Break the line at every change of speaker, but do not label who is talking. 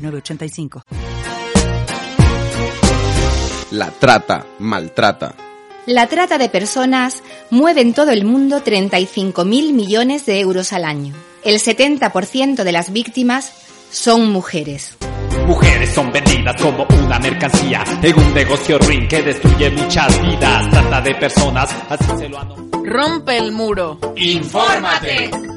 906985.
La trata, maltrata.
La trata de personas mueve en todo el mundo 35.000 millones de euros al año. El 70% de las víctimas son mujeres.
Mujeres son vendidas como una mercancía en un negocio ring que destruye muchas vidas. Trata de personas, así se lo han...
Rompe el muro.
¡Infórmate!